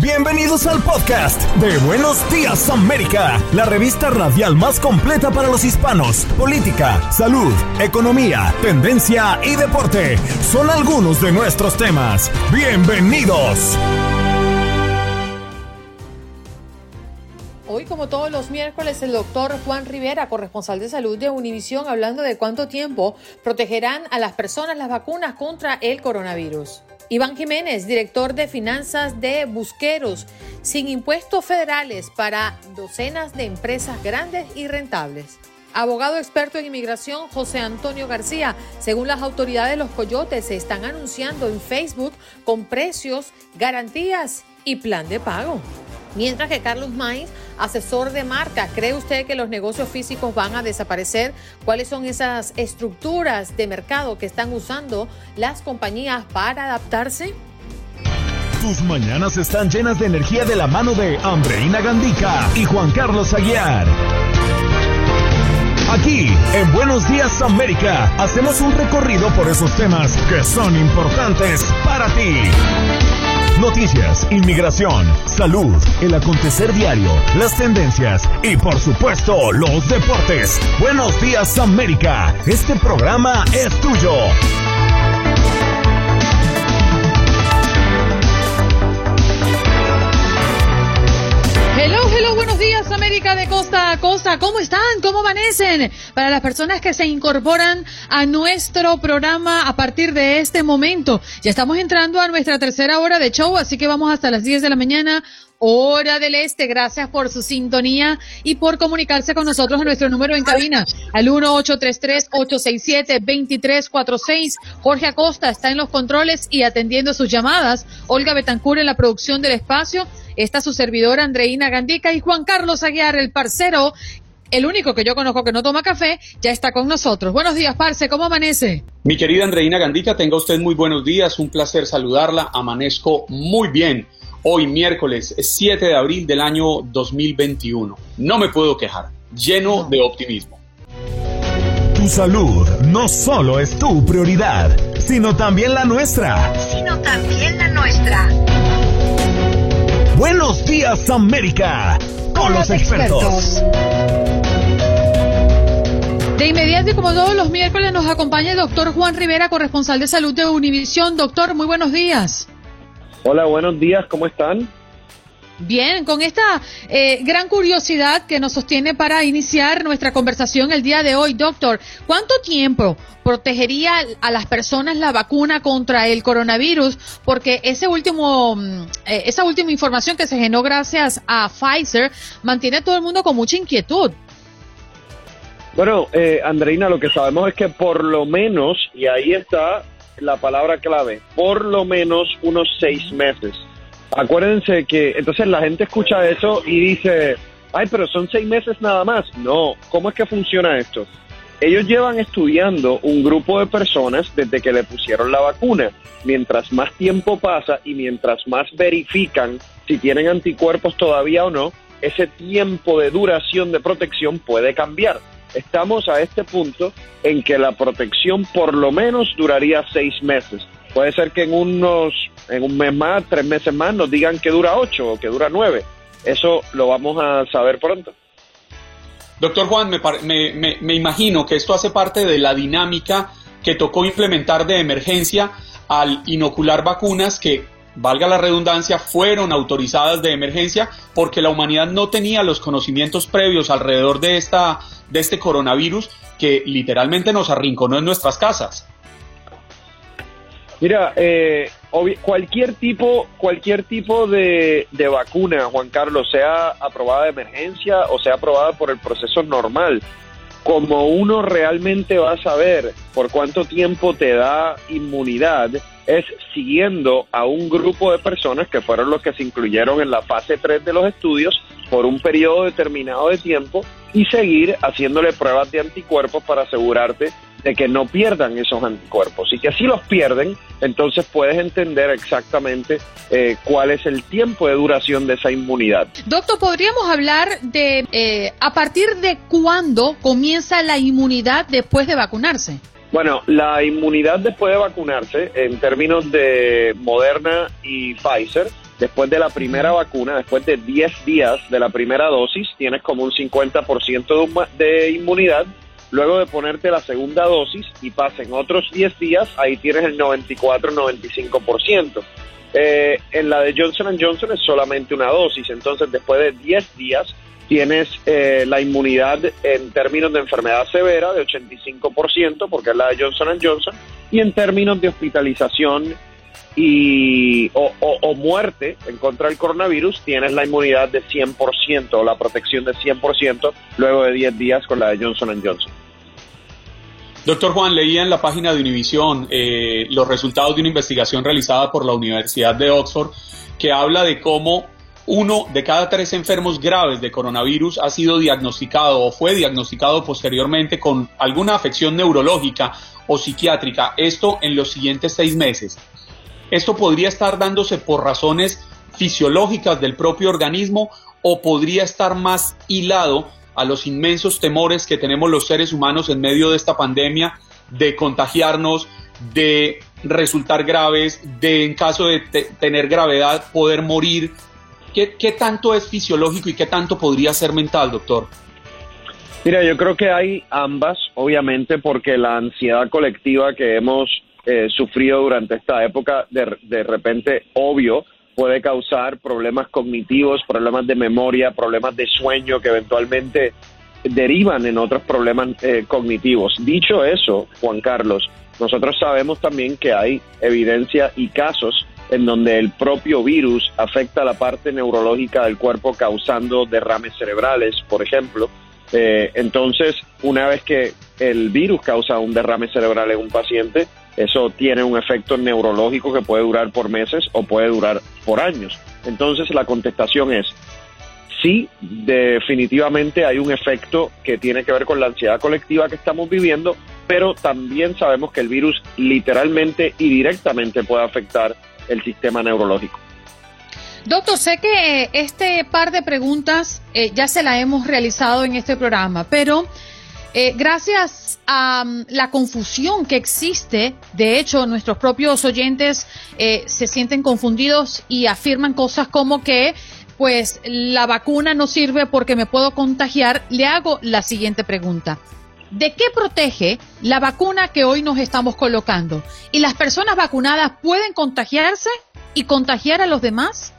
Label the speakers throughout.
Speaker 1: Bienvenidos al podcast de Buenos Días América, la revista radial más completa para los hispanos. Política, salud, economía, tendencia y deporte son algunos de nuestros temas. Bienvenidos.
Speaker 2: Hoy, como todos los miércoles, el doctor Juan Rivera, corresponsal de salud de Univisión, hablando de cuánto tiempo protegerán a las personas las vacunas contra el coronavirus. Iván Jiménez, director de finanzas de Busqueros, sin impuestos federales para docenas de empresas grandes y rentables. Abogado experto en inmigración José Antonio García, según las autoridades los coyotes se están anunciando en Facebook con precios, garantías y plan de pago. Mientras que Carlos Maíz, asesor de marca, ¿cree usted que los negocios físicos van a desaparecer? ¿Cuáles son esas estructuras de mercado que están usando las compañías para adaptarse?
Speaker 1: Tus mañanas están llenas de energía de la mano de Andreina Gandica y Juan Carlos Aguiar. Aquí, en Buenos Días América, hacemos un recorrido por esos temas que son importantes para ti. Noticias, inmigración, salud, el acontecer diario, las tendencias y por supuesto los deportes. Buenos días América, este programa es tuyo.
Speaker 2: De costa a costa. ¿Cómo están? ¿Cómo amanecen? Para las personas que se incorporan a nuestro programa a partir de este momento. Ya estamos entrando a nuestra tercera hora de show, así que vamos hasta las 10 de la mañana. Hora del Este, gracias por su sintonía y por comunicarse con nosotros en nuestro número en cabina al 1-833-867-2346. Jorge Acosta está en los controles y atendiendo sus llamadas. Olga Betancur en la producción del espacio. Está su servidora Andreina Gandica y Juan Carlos Aguiar, el parcero, el único que yo conozco que no toma café, ya está con nosotros. Buenos días, Parce, ¿cómo amanece?
Speaker 3: Mi querida Andreina Gandica, tenga usted muy buenos días, un placer saludarla, amanezco muy bien. Hoy miércoles 7 de abril del año 2021. No me puedo quejar, lleno de optimismo.
Speaker 1: Tu salud no solo es tu prioridad, sino también la nuestra.
Speaker 4: sino también la nuestra.
Speaker 1: Buenos días América, con los expertos.
Speaker 2: De inmediato y como todos los miércoles nos acompaña el doctor Juan Rivera, corresponsal de salud de Univisión. Doctor, muy buenos días.
Speaker 5: Hola, buenos días, ¿cómo están?
Speaker 2: Bien, con esta eh, gran curiosidad que nos sostiene para iniciar nuestra conversación el día de hoy, doctor, ¿cuánto tiempo protegería a las personas la vacuna contra el coronavirus? Porque ese último, mm, eh, esa última información que se generó gracias a Pfizer mantiene a todo el mundo con mucha inquietud.
Speaker 5: Bueno, eh, Andreina, lo que sabemos es que por lo menos, y ahí está la palabra clave, por lo menos unos seis meses. Acuérdense que entonces la gente escucha eso y dice, ay, pero son seis meses nada más. No, ¿cómo es que funciona esto? Ellos llevan estudiando un grupo de personas desde que le pusieron la vacuna. Mientras más tiempo pasa y mientras más verifican si tienen anticuerpos todavía o no, ese tiempo de duración de protección puede cambiar. Estamos a este punto en que la protección por lo menos duraría seis meses. Puede ser que en unos, en un mes más, tres meses más, nos digan que dura ocho o que dura nueve. Eso lo vamos a saber pronto.
Speaker 3: Doctor Juan, me, me- me imagino que esto hace parte de la dinámica que tocó implementar de emergencia al inocular vacunas que, valga la redundancia, fueron autorizadas de emergencia porque la humanidad no tenía los conocimientos previos alrededor de, esta, de este coronavirus que literalmente nos arrinconó en nuestras casas.
Speaker 5: Mira, eh, cualquier tipo, cualquier tipo de, de vacuna, Juan Carlos, sea aprobada de emergencia o sea aprobada por el proceso normal, como uno realmente va a saber por cuánto tiempo te da inmunidad, es siguiendo a un grupo de personas que fueron los que se incluyeron en la fase 3 de los estudios por un periodo determinado de tiempo y seguir haciéndole pruebas de anticuerpos para asegurarte de que no pierdan esos anticuerpos y que si los pierden, entonces puedes entender exactamente eh, cuál es el tiempo de duración de esa inmunidad.
Speaker 2: Doctor, ¿podríamos hablar de eh, a partir de cuándo comienza la inmunidad después de vacunarse?
Speaker 5: Bueno, la inmunidad después de vacunarse, en términos de Moderna y Pfizer, después de la primera vacuna, después de 10 días de la primera dosis, tienes como un 50% de, de inmunidad. Luego de ponerte la segunda dosis y pasen otros 10 días, ahí tienes el 94-95%. Eh, en la de Johnson Johnson es solamente una dosis, entonces después de 10 días tienes eh, la inmunidad en términos de enfermedad severa de 85%, porque es la de Johnson Johnson, y en términos de hospitalización y, o, muerte en contra del coronavirus, tienes la inmunidad de 100% o la protección de 100% luego de 10 días con la de Johnson Johnson.
Speaker 3: Doctor Juan, leía en la página de Univision eh, los resultados de una investigación realizada por la Universidad de Oxford que habla de cómo uno de cada tres enfermos graves de coronavirus ha sido diagnosticado o fue diagnosticado posteriormente con alguna afección neurológica o psiquiátrica, esto en los siguientes seis meses. Esto podría estar dándose por razones fisiológicas del propio organismo o podría estar más hilado a los inmensos temores que tenemos los seres humanos en medio de esta pandemia de contagiarnos, de resultar graves, de en caso de tener gravedad poder morir, ¿Qué, tanto es fisiológico y qué tanto podría ser mental, doctor?
Speaker 5: Mira, yo creo que hay ambas, obviamente, porque la ansiedad colectiva que hemos eh, sufrido durante esta época, de, de repente, obvio, puede causar problemas cognitivos, problemas de memoria, problemas de sueño que eventualmente derivan en otros problemas eh, cognitivos. Dicho eso, Juan Carlos, nosotros sabemos también que hay evidencia y casos en donde el propio virus afecta la parte neurológica del cuerpo causando derrames cerebrales, por ejemplo. Eh, entonces, una vez que el virus causa un derrame cerebral en un paciente, eso tiene un efecto neurológico que puede durar por meses o puede durar por años. Entonces, la contestación es, sí, definitivamente hay un efecto que tiene que ver con la ansiedad colectiva que estamos viviendo, pero también sabemos que el virus literalmente y directamente puede afectar el sistema neurológico.
Speaker 2: Doctor, sé que este par de preguntas eh, ya se la hemos realizado en este programa, pero eh, gracias a mm, la confusión que existe, de hecho nuestros propios oyentes eh, se sienten confundidos y afirman cosas como que pues la vacuna no sirve porque me puedo contagiar, le hago la siguiente pregunta. ¿De qué protege la vacuna que hoy nos estamos colocando? ¿Y las personas vacunadas pueden contagiarse y contagiar a los demás?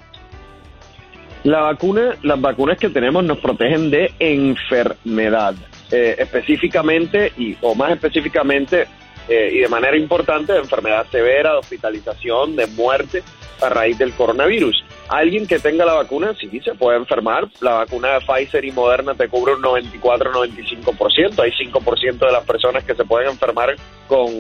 Speaker 5: La vacuna, las vacunas que tenemos nos protegen de enfermedad, eh, específicamente y o más específicamente eh, y de manera importante de enfermedad severa, de hospitalización, de muerte a raíz del coronavirus. Alguien que tenga la vacuna sí se puede enfermar. La vacuna de Pfizer y Moderna te cubre un 94-95%. Hay 5% de las personas que se pueden enfermar con,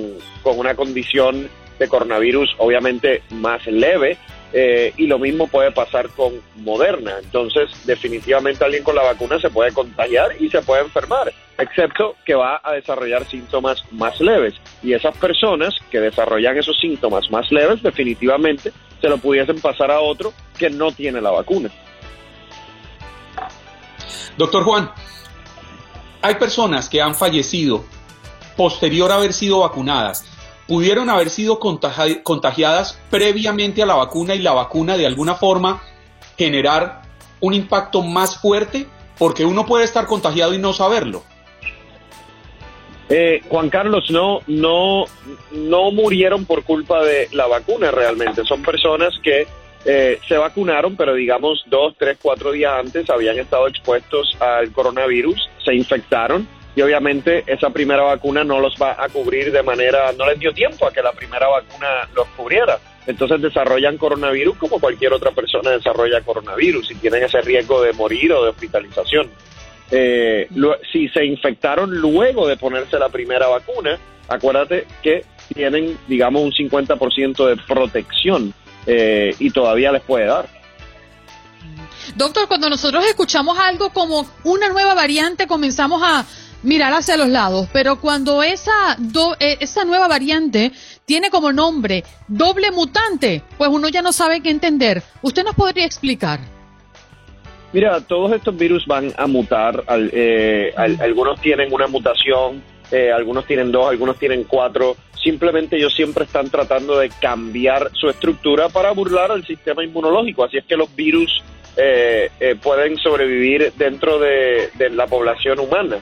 Speaker 5: con una condición de coronavirus obviamente más leve eh, y lo mismo puede pasar con Moderna. Entonces, definitivamente alguien con la vacuna se puede contagiar y se puede enfermar, excepto que va a desarrollar síntomas más leves. Y esas personas que desarrollan esos síntomas más leves, definitivamente se lo pudiesen pasar a otro que no tiene la vacuna.
Speaker 3: Doctor Juan, hay personas que han fallecido posterior a haber sido vacunadas pudieron haber sido contagiadas previamente a la vacuna y la vacuna de alguna forma generar un impacto más fuerte porque uno puede estar contagiado y no saberlo.
Speaker 5: Eh, Juan Carlos, no, no, no murieron por culpa de la vacuna realmente. Son personas que eh, se vacunaron, pero digamos dos, tres, cuatro días antes habían estado expuestos al coronavirus, se infectaron y obviamente esa primera vacuna no los va a cubrir de manera, no les dio tiempo a que la primera vacuna los cubriera. Entonces desarrollan coronavirus como cualquier otra persona desarrolla coronavirus y tienen ese riesgo de morir o de hospitalización. Eh, si se infectaron luego de ponerse la primera vacuna, acuérdate que tienen, digamos, un 50% de protección eh, y todavía les puede dar.
Speaker 2: Doctor, cuando nosotros escuchamos algo como una nueva variante, comenzamos a mirar hacia los lados, pero cuando esa, eh, esa nueva variante tiene como nombre doble mutante, pues uno ya no sabe qué entender. ¿Usted nos podría explicar?
Speaker 5: Mira, todos estos virus van a mutar. Eh, algunos tienen una mutación, eh, algunos tienen dos, algunos tienen cuatro. Simplemente ellos siempre están tratando de cambiar su estructura para burlar al sistema inmunológico. Así es que los virus eh, pueden sobrevivir dentro de, la población humana.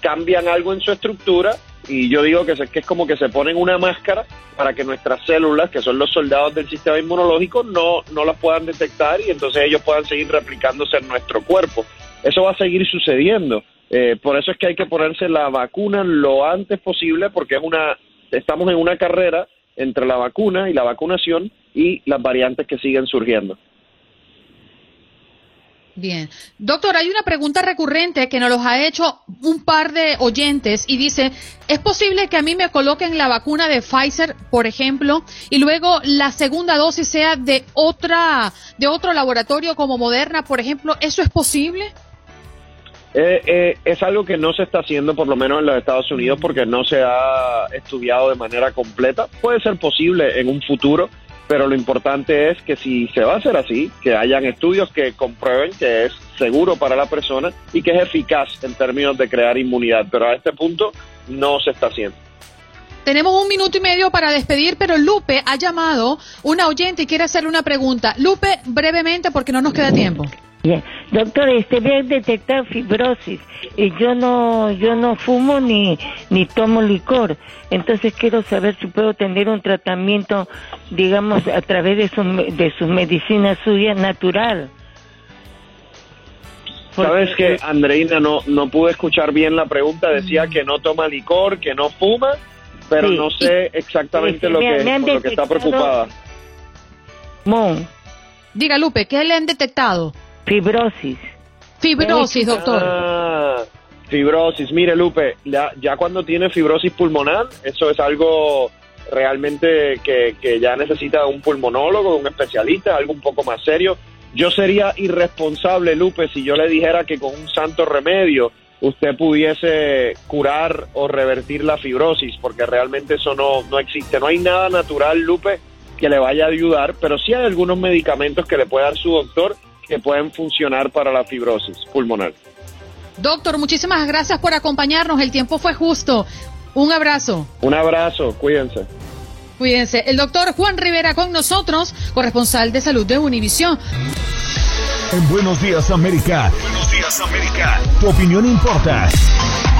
Speaker 5: Cambian algo en su estructura y yo digo que es como que se ponen una máscara para que nuestras células, que son los soldados del sistema inmunológico, no, no las puedan detectar y entonces ellos puedan seguir replicándose en nuestro cuerpo. Eso va a seguir sucediendo. Eh, por eso es que hay que ponerse la vacuna lo antes posible porque es una, estamos en una carrera entre la vacuna y la vacunación y las variantes que siguen surgiendo.
Speaker 2: Bien. Doctor, hay una pregunta recurrente que nos los ha hecho un par de oyentes y dice, ¿es posible que a mí me coloquen la vacuna de Pfizer, por ejemplo, y luego la segunda dosis sea de otra de otro laboratorio como Moderna, por ejemplo? ¿Eso es posible?
Speaker 5: Eh, eh, es algo que no se está haciendo, por lo menos en los Estados Unidos, porque no se ha estudiado de manera completa. Puede ser posible en un futuro, pero lo importante es que si se va a hacer así, que hayan estudios que comprueben que es seguro para la persona y que es eficaz en términos de crear inmunidad, pero a este punto no se está haciendo.
Speaker 2: Tenemos un minuto y medio para despedir, pero Lupe ha llamado una oyente y quiere hacerle una pregunta. Lupe, brevemente, porque no nos queda tiempo.
Speaker 6: Doctor, este bien detectar fibrosis. Y yo no, yo no fumo ni, ni tomo licor. Entonces quiero saber si puedo tener un tratamiento, digamos, a través de, su, de sus medicinas suyas natural.
Speaker 5: Sabes que Andreina no, no pude escuchar bien la pregunta, decía que no toma licor, que no fuma, pero no sé exactamente lo, que, lo que está preocupada.
Speaker 2: Mon. Diga Lupe, ¿qué le han detectado?
Speaker 6: Fibrosis.
Speaker 2: Fibrosis, doctor.
Speaker 5: Ah, fibrosis. Mire, Lupe, ya, ya, cuando tiene fibrosis pulmonar, eso es algo realmente que, que ya necesita un pulmonólogo, un especialista, algo un poco más serio. Yo sería irresponsable, Lupe, si yo le dijera que con un santo remedio usted pudiese curar o revertir la fibrosis, porque realmente eso no, no existe. No hay nada natural, Lupe, que le vaya a ayudar, pero sí hay algunos medicamentos que le puede dar su doctor que pueden funcionar para la fibrosis pulmonar.
Speaker 2: Doctor, muchísimas gracias por acompañarnos. El tiempo fue justo. Un abrazo.
Speaker 5: Un abrazo, cuídense.
Speaker 2: Cuídense. El doctor Juan Rivera con nosotros, corresponsal de salud de Univisión.
Speaker 1: En Buenos Días América. Buenos Días América. Tu opinión importa.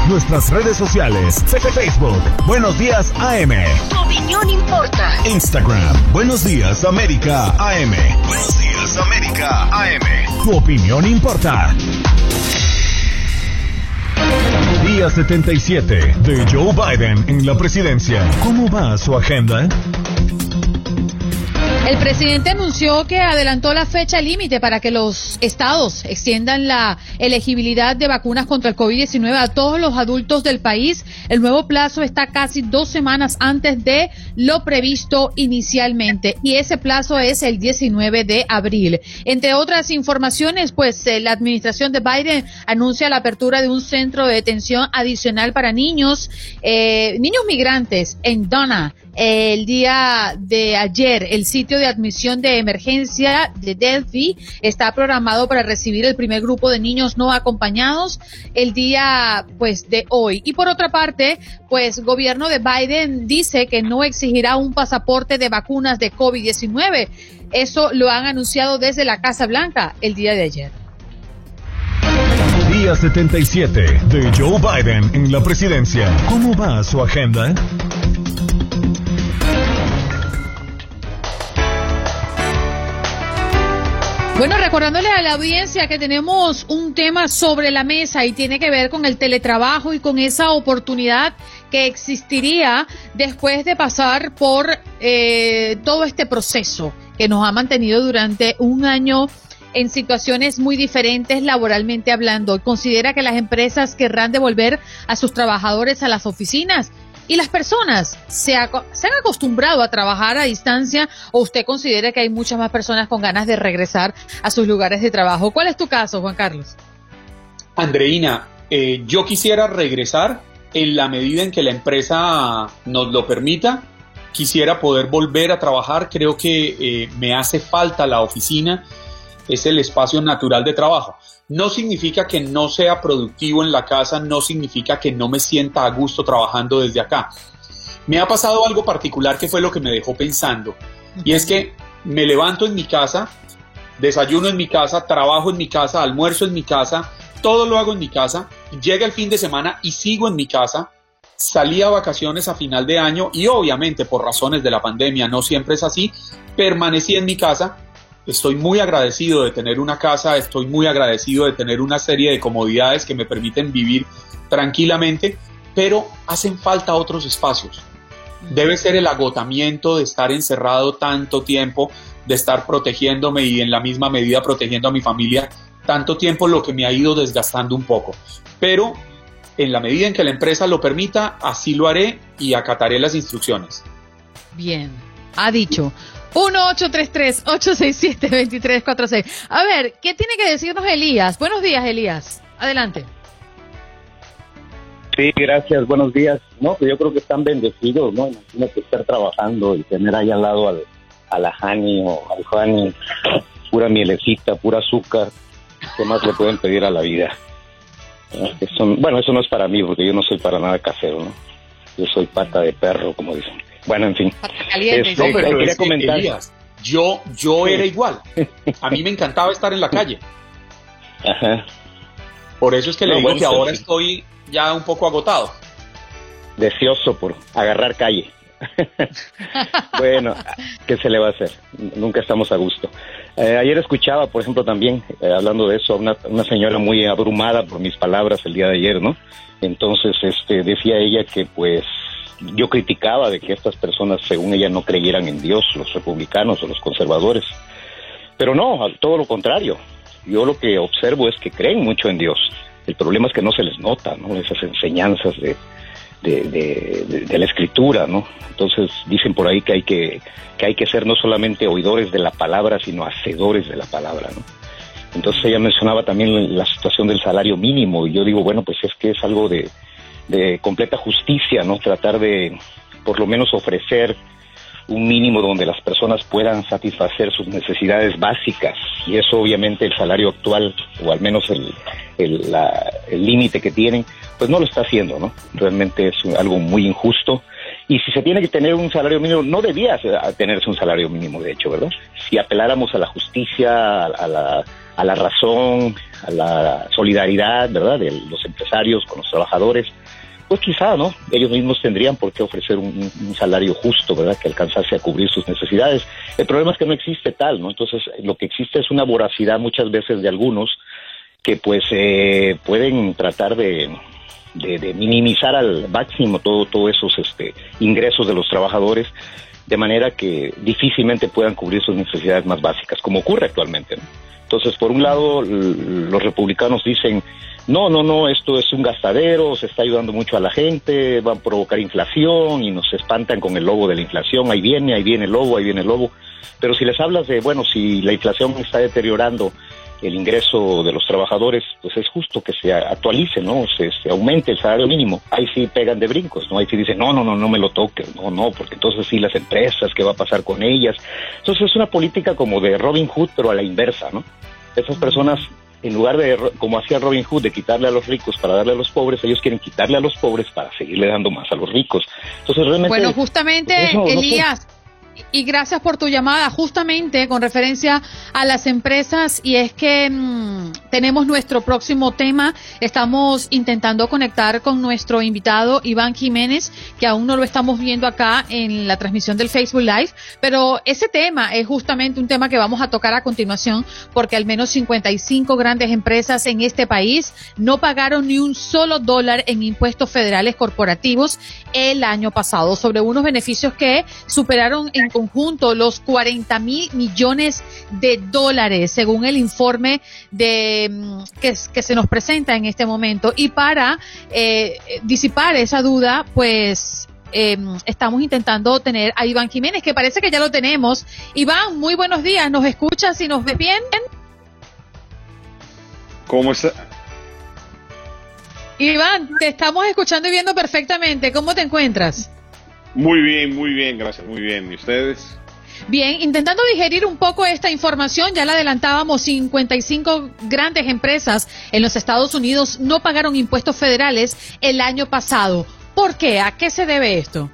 Speaker 1: Nuestras redes sociales. Facebook. Buenos Días AM.
Speaker 4: Tu opinión importa.
Speaker 1: Instagram. Buenos Días América AM. Buenos Días América AM. Tu opinión importa. Día 77 de Joe Biden en la presidencia. ¿Cómo va su agenda?
Speaker 2: El presidente anunció que adelantó la fecha límite para que los estados extiendan la elegibilidad de vacunas contra el COVID-19 a todos los adultos del país. El nuevo plazo está casi dos semanas antes de lo previsto inicialmente y ese plazo es el 19 de abril. Entre otras informaciones, pues eh, la administración de Biden anuncia la apertura de un centro de detención adicional para niños, eh, niños migrantes en Donna el día de ayer. El sitio de admisión de emergencia de Delphi está programado para recibir el primer grupo de niños no acompañados el día pues de hoy. Y por otra parte, pues gobierno de Biden dice que no exigirá un pasaporte de vacunas de COVID-19. Eso lo han anunciado desde la Casa Blanca el día de ayer.
Speaker 1: Día 77 de Joe Biden en la presidencia. ¿Cómo va su agenda?
Speaker 2: Bueno, recordándole a la audiencia que tenemos un tema sobre la mesa y tiene que ver con el teletrabajo y con esa oportunidad que existiría después de pasar por eh, todo este proceso que nos ha mantenido durante un año en situaciones muy diferentes laboralmente hablando. Considera que las empresas querrán devolver a sus trabajadores a las oficinas y las personas se, se, han acostumbrado a trabajar a distancia o usted considera que hay muchas más personas con ganas de regresar a sus lugares de trabajo. ¿Cuál es tu caso, Juan Carlos?
Speaker 3: Andreina, eh, yo quisiera regresar en la medida en que la empresa nos lo permita. Quisiera poder volver a trabajar. Creo que eh, me hace falta la oficina. Es el espacio natural de trabajo. No significa que no sea productivo en la casa, no significa que no me sienta a gusto trabajando desde acá. Me ha pasado algo particular que fue lo que me dejó pensando. Y es que me levanto en mi casa, desayuno en mi casa, trabajo en mi casa, almuerzo en mi casa, todo lo hago en mi casa, llega el fin de semana y sigo en mi casa, salí a vacaciones a final de año y obviamente por razones de la pandemia no siempre es así, permanecí en mi casa, estoy muy agradecido de tener una casa, estoy muy agradecido de tener una serie de comodidades que me permiten vivir tranquilamente, pero hacen falta otros espacios. Debe ser el agotamiento de estar encerrado tanto tiempo, de estar protegiéndome y en la misma medida protegiendo a mi familia tanto tiempo lo que me ha ido desgastando un poco. Pero en la medida en que la empresa lo permita, así lo haré y acataré las instrucciones.
Speaker 2: Bien, ha dicho. 1-833-867-2346. A ver, ¿qué tiene que decirnos Elías? Buenos días, Elías. Adelante.
Speaker 7: Sí, gracias, buenos días. No, pues yo creo que están bendecidos, ¿no? Imagínate estar trabajando y tener ahí al lado al, a la Hani o al Juani, pura mielecita, pura azúcar, ¿Qué más le pueden pedir a la vida? bueno, eso no es para mí, porque yo no soy para nada casero, ¿no? Yo soy pata de perro, como dicen. Bueno, en fin.
Speaker 3: Este, quería comentar. yo, yo era igual. A mí me encantaba estar en la calle. Ajá. Por eso es que le digo que ahora estoy ya un poco agotado.
Speaker 7: Deseoso por agarrar calle. bueno, ¿qué se le va a hacer? Nunca estamos a gusto. Eh, ayer escuchaba, por ejemplo, también, eh, hablando de eso, una, una señora muy abrumada por mis palabras el día de ayer, ¿no? Entonces, este, decía ella que, pues, yo criticaba de que estas personas, según ella, no creyeran en Dios, los republicanos o los conservadores. Pero no, todo lo contrario. Yo lo que observo es que creen mucho en Dios. El problema es que no se les nota, ¿no? Esas enseñanzas de, de, la escritura, ¿no? Entonces dicen por ahí que hay que, que hay que ser no solamente oidores de la palabra, sino hacedores de la palabra, ¿no? Entonces ella mencionaba también la situación del salario mínimo y yo digo, bueno, pues es que es algo de, de completa justicia, ¿no? Tratar de por lo menos ofrecer un mínimo donde las personas puedan satisfacer sus necesidades básicas y eso obviamente el salario actual o al menos el límite que tienen pues no lo está haciendo, ¿no? Realmente es algo muy injusto y si se tiene que tener un salario mínimo, no debía tenerse un salario mínimo, de hecho, ¿verdad? Si apeláramos a la justicia, a la, a la razón, a la solidaridad, ¿verdad? De los empresarios con los trabajadores, pues quizá, ¿no? Ellos mismos tendrían por qué ofrecer un, salario justo, ¿verdad? Que alcanzase a cubrir sus necesidades. El problema es que no existe tal, ¿no? Entonces, lo que existe es una voracidad muchas veces de algunos que pues eh, pueden tratar de, de, minimizar al máximo todo, todos esos este, ingresos de los trabajadores de manera que difícilmente puedan cubrir sus necesidades más básicas, como ocurre actualmente. Entonces, por un lado, los republicanos dicen, no, no, no, esto es un gastadero, se está ayudando mucho a la gente, va a provocar inflación y nos espantan con el lobo de la inflación, ahí viene, ahí viene el lobo, ahí viene el lobo. Pero si les hablas de, bueno, si la inflación está deteriorando el ingreso de los trabajadores, pues es justo que se actualice, ¿no? Se, aumente el salario mínimo. Ahí sí pegan de brincos, ¿no? Ahí sí dicen, no, no, no, no me lo toques, no, no, porque entonces sí las empresas, ¿qué va a pasar con ellas? Entonces es una política como de Robin Hood, pero a la inversa, ¿no? Esas personas, en lugar de, como hacía Robin Hood, de quitarle a los ricos para darle a los pobres, ellos quieren quitarle a los pobres para seguirle dando más a los ricos. Entonces realmente...
Speaker 2: Bueno, justamente, Elías... Y gracias por tu llamada, justamente con referencia a las empresas, y es que mm, tenemos nuestro próximo tema. Estamos intentando conectar con nuestro invitado Iván Jiménez, que aún no lo estamos viendo acá en la transmisión del Facebook Live, pero ese tema es justamente un tema que vamos a tocar a continuación, porque al menos 55 grandes empresas en este país no pagaron ni un solo dólar en impuestos federales corporativos el año pasado, sobre unos beneficios que superaron conjunto los 40 mil millones de dólares, según el informe de mm, que, se nos presenta en este momento. Y para eh, disipar esa duda, pues eh, estamos intentando tener a Iván Jiménez, que parece que ya lo tenemos. Iván, muy buenos días. ¿Nos escuchas y nos ves bien?
Speaker 8: ¿Cómo está?
Speaker 2: Iván, te estamos escuchando y viendo perfectamente. ¿Cómo te encuentras?
Speaker 8: Muy bien, muy bien, gracias, muy bien. ¿Y ustedes?
Speaker 2: Bien, intentando digerir un poco esta información, ya la adelantábamos, 55 grandes empresas en los Estados Unidos no pagaron impuestos federales el año pasado. ¿Por qué? ¿A qué se debe esto?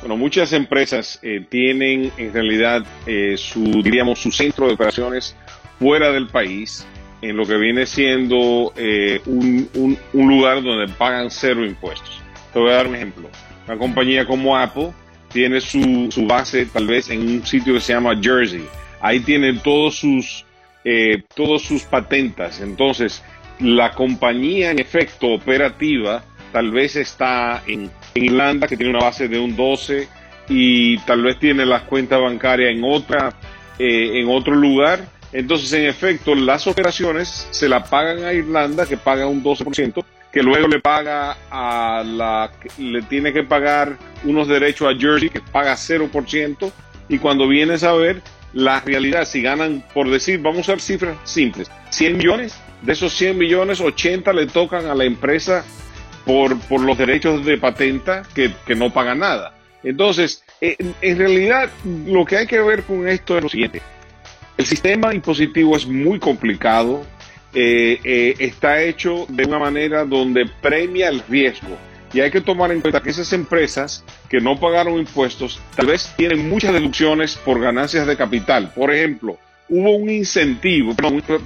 Speaker 8: Bueno, muchas empresas eh, tienen en realidad eh, su, diríamos, su centro de operaciones fuera del país, en lo que viene siendo eh, un, un, un lugar donde pagan cero impuestos. Te voy a dar un ejemplo. Una compañía como Apple tiene su, su, base tal vez en un sitio que se llama Jersey. Ahí tiene todos sus, eh, todos sus patentas. Entonces, la compañía en efecto operativa tal vez está en, en, Irlanda, que tiene una base de un 12, y tal vez tiene las cuentas bancarias en otra, eh, en otro lugar. Entonces, en efecto, las operaciones se la pagan a Irlanda, que paga un 12%, que luego le paga a la, le tiene que pagar unos derechos a Jersey que paga 0%, y cuando vienes a ver la realidad, si ganan, por decir, vamos a usar cifras simples, 100 millones, de esos 100 millones, 80 le tocan a la empresa por, por los derechos de patenta que, que no pagan nada. Entonces, eh, en realidad, lo que hay que ver con esto es lo siguiente. El sistema impositivo es muy complicado, eh, eh, está hecho de una manera donde premia el riesgo. Y hay que tomar en cuenta que esas empresas que no pagaron impuestos tal vez tienen muchas deducciones por ganancias de capital. Por ejemplo, hubo un incentivo,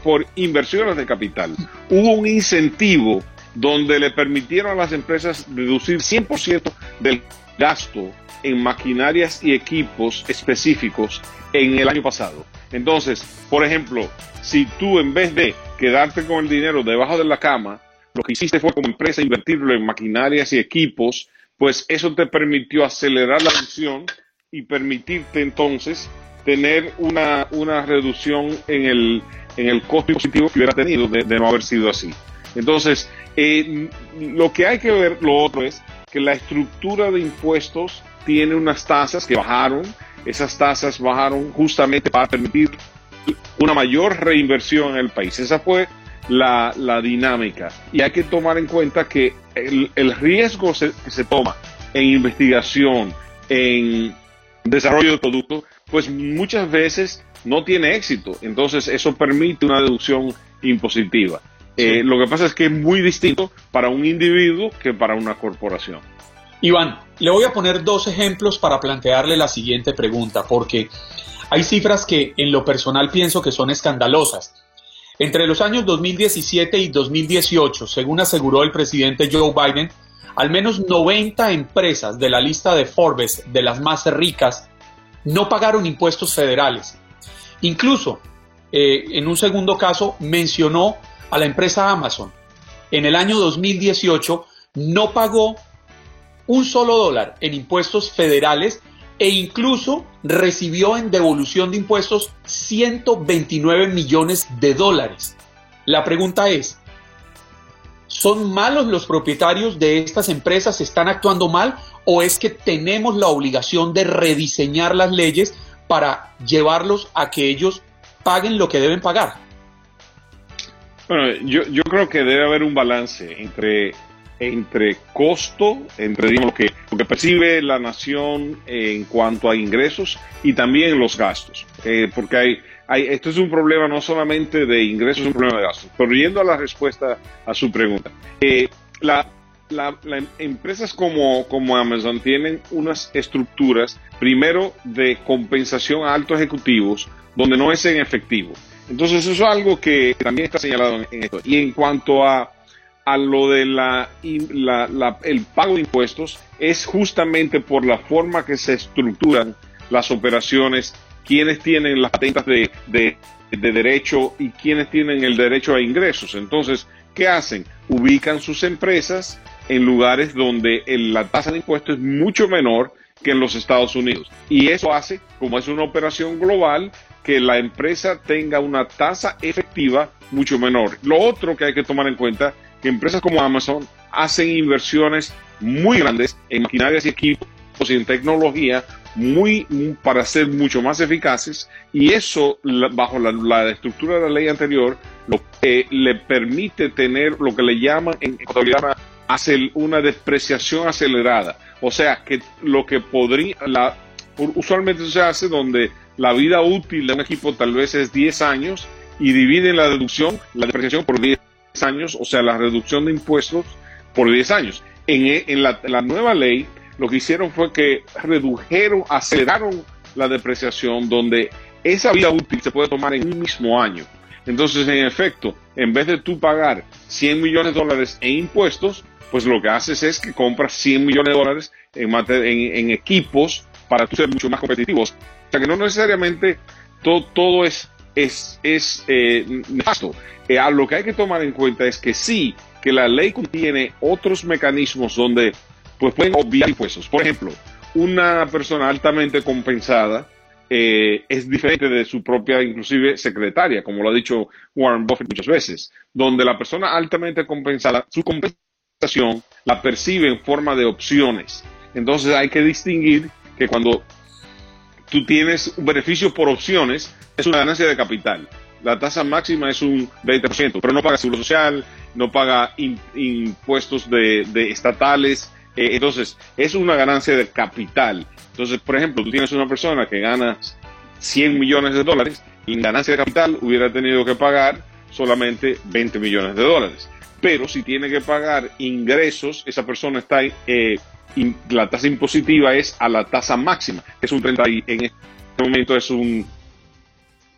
Speaker 8: por inversiones de capital, hubo un incentivo donde le permitieron a las empresas deducir 100% del gasto en maquinarias y equipos específicos en el año pasado. Entonces, por ejemplo, si tú en vez de quedarte con el dinero debajo de la cama, lo que hiciste fue como empresa invertirlo en maquinarias y equipos, pues eso te permitió acelerar la reducción y permitirte entonces tener una, una reducción en el, en el costo positivo que hubiera tenido de, de no haber sido así. Entonces, eh, lo que hay que ver, lo otro es que la estructura de impuestos tiene unas tasas que bajaron, esas tasas bajaron justamente para permitir una mayor reinversión en el país. Esa fue la, la dinámica. Y hay que tomar en cuenta que el, el riesgo se, que se toma en investigación, en desarrollo de productos, pues muchas veces no tiene éxito. Entonces eso permite una deducción impositiva. Eh, lo que pasa es que es muy distinto para un individuo que para una corporación.
Speaker 3: Iván, le voy a poner dos ejemplos para plantearle la siguiente pregunta, porque hay cifras que en lo personal pienso que son escandalosas. Entre los años 2017 y 2018, según aseguró el presidente Joe Biden, al menos 90 empresas de la lista de Forbes de las más ricas no pagaron impuestos federales. Incluso, eh, en un segundo caso, mencionó a la empresa Amazon. En el año 2018 no pagó un solo dólar en impuestos federales e incluso recibió en devolución de impuestos 129 millones de dólares. La pregunta es, ¿son malos los propietarios de estas empresas? ¿Están actuando mal? ¿O es que tenemos la obligación de rediseñar las leyes para llevarlos a que ellos paguen lo que deben pagar?
Speaker 8: Bueno, yo, yo creo que debe haber un balance entre entre costo, entre digamos, lo, que, lo que percibe la nación en cuanto a ingresos y también los gastos. Eh, porque hay, hay, esto es un problema no solamente de ingresos, es un problema de gastos. Pero yendo a la respuesta a su pregunta, eh, la, la, la, empresas como, como Amazon tienen unas estructuras, primero, de compensación a altos ejecutivos, donde no es en efectivo. Entonces, eso es algo que también está señalado en, en esto. Y en cuanto a a lo de la, el pago de impuestos es justamente por la forma que se estructuran las operaciones, quienes tienen las patentas de, de, de, derecho y quienes tienen el derecho a ingresos. Entonces, ¿qué hacen? Ubican sus empresas en lugares donde la tasa de impuestos es mucho menor que en los Estados Unidos. Y eso hace, como es una operación global, que la empresa tenga una tasa efectiva mucho menor. Lo otro que hay que tomar en cuenta empresas como Amazon hacen inversiones muy grandes en maquinarias y equipos y en tecnología muy, para ser mucho más eficaces y eso bajo la, estructura de la ley anterior lo que le permite tener lo que le llaman en contabilidad una depreciación acelerada. O sea que lo que podría la, usualmente se hace donde la vida útil de un equipo tal vez es 10 años y dividen la deducción la depreciación por 10 años o sea la reducción de impuestos por 10 años en, en la, nueva ley lo que hicieron fue que redujeron, aceleraron la depreciación donde esa vida útil se puede tomar en un mismo año. Entonces, en efecto, en vez de tú pagar 100 millones de dólares en impuestos, pues lo que haces es que compras 100 millones de dólares en, en, equipos para tú ser mucho más competitivos. O sea que no necesariamente todo, todo es, es, es eh, nefasto. Eh, lo que hay que tomar en cuenta es que sí, que la ley contiene otros mecanismos donde pues pueden obviar impuestos. Por ejemplo, una persona altamente compensada eh, es diferente de su propia, inclusive, secretaria, como lo ha dicho Warren Buffett muchas veces, donde la persona altamente compensada, su compensación la percibe en forma de opciones. Entonces hay que distinguir que cuando tú tienes un beneficio por opciones, es una ganancia de capital. La tasa máxima es un 20%, pero no paga seguro social, no paga impuestos de estatales, eh, entonces, es una ganancia de capital. Entonces, por ejemplo, tú tienes una persona que gana 100 millones de dólares en ganancia de capital hubiera tenido que pagar solamente 20 millones de dólares. Pero si tiene que pagar ingresos, esa persona está, eh, la tasa impositiva es a la tasa máxima, es un 30, en este momento es un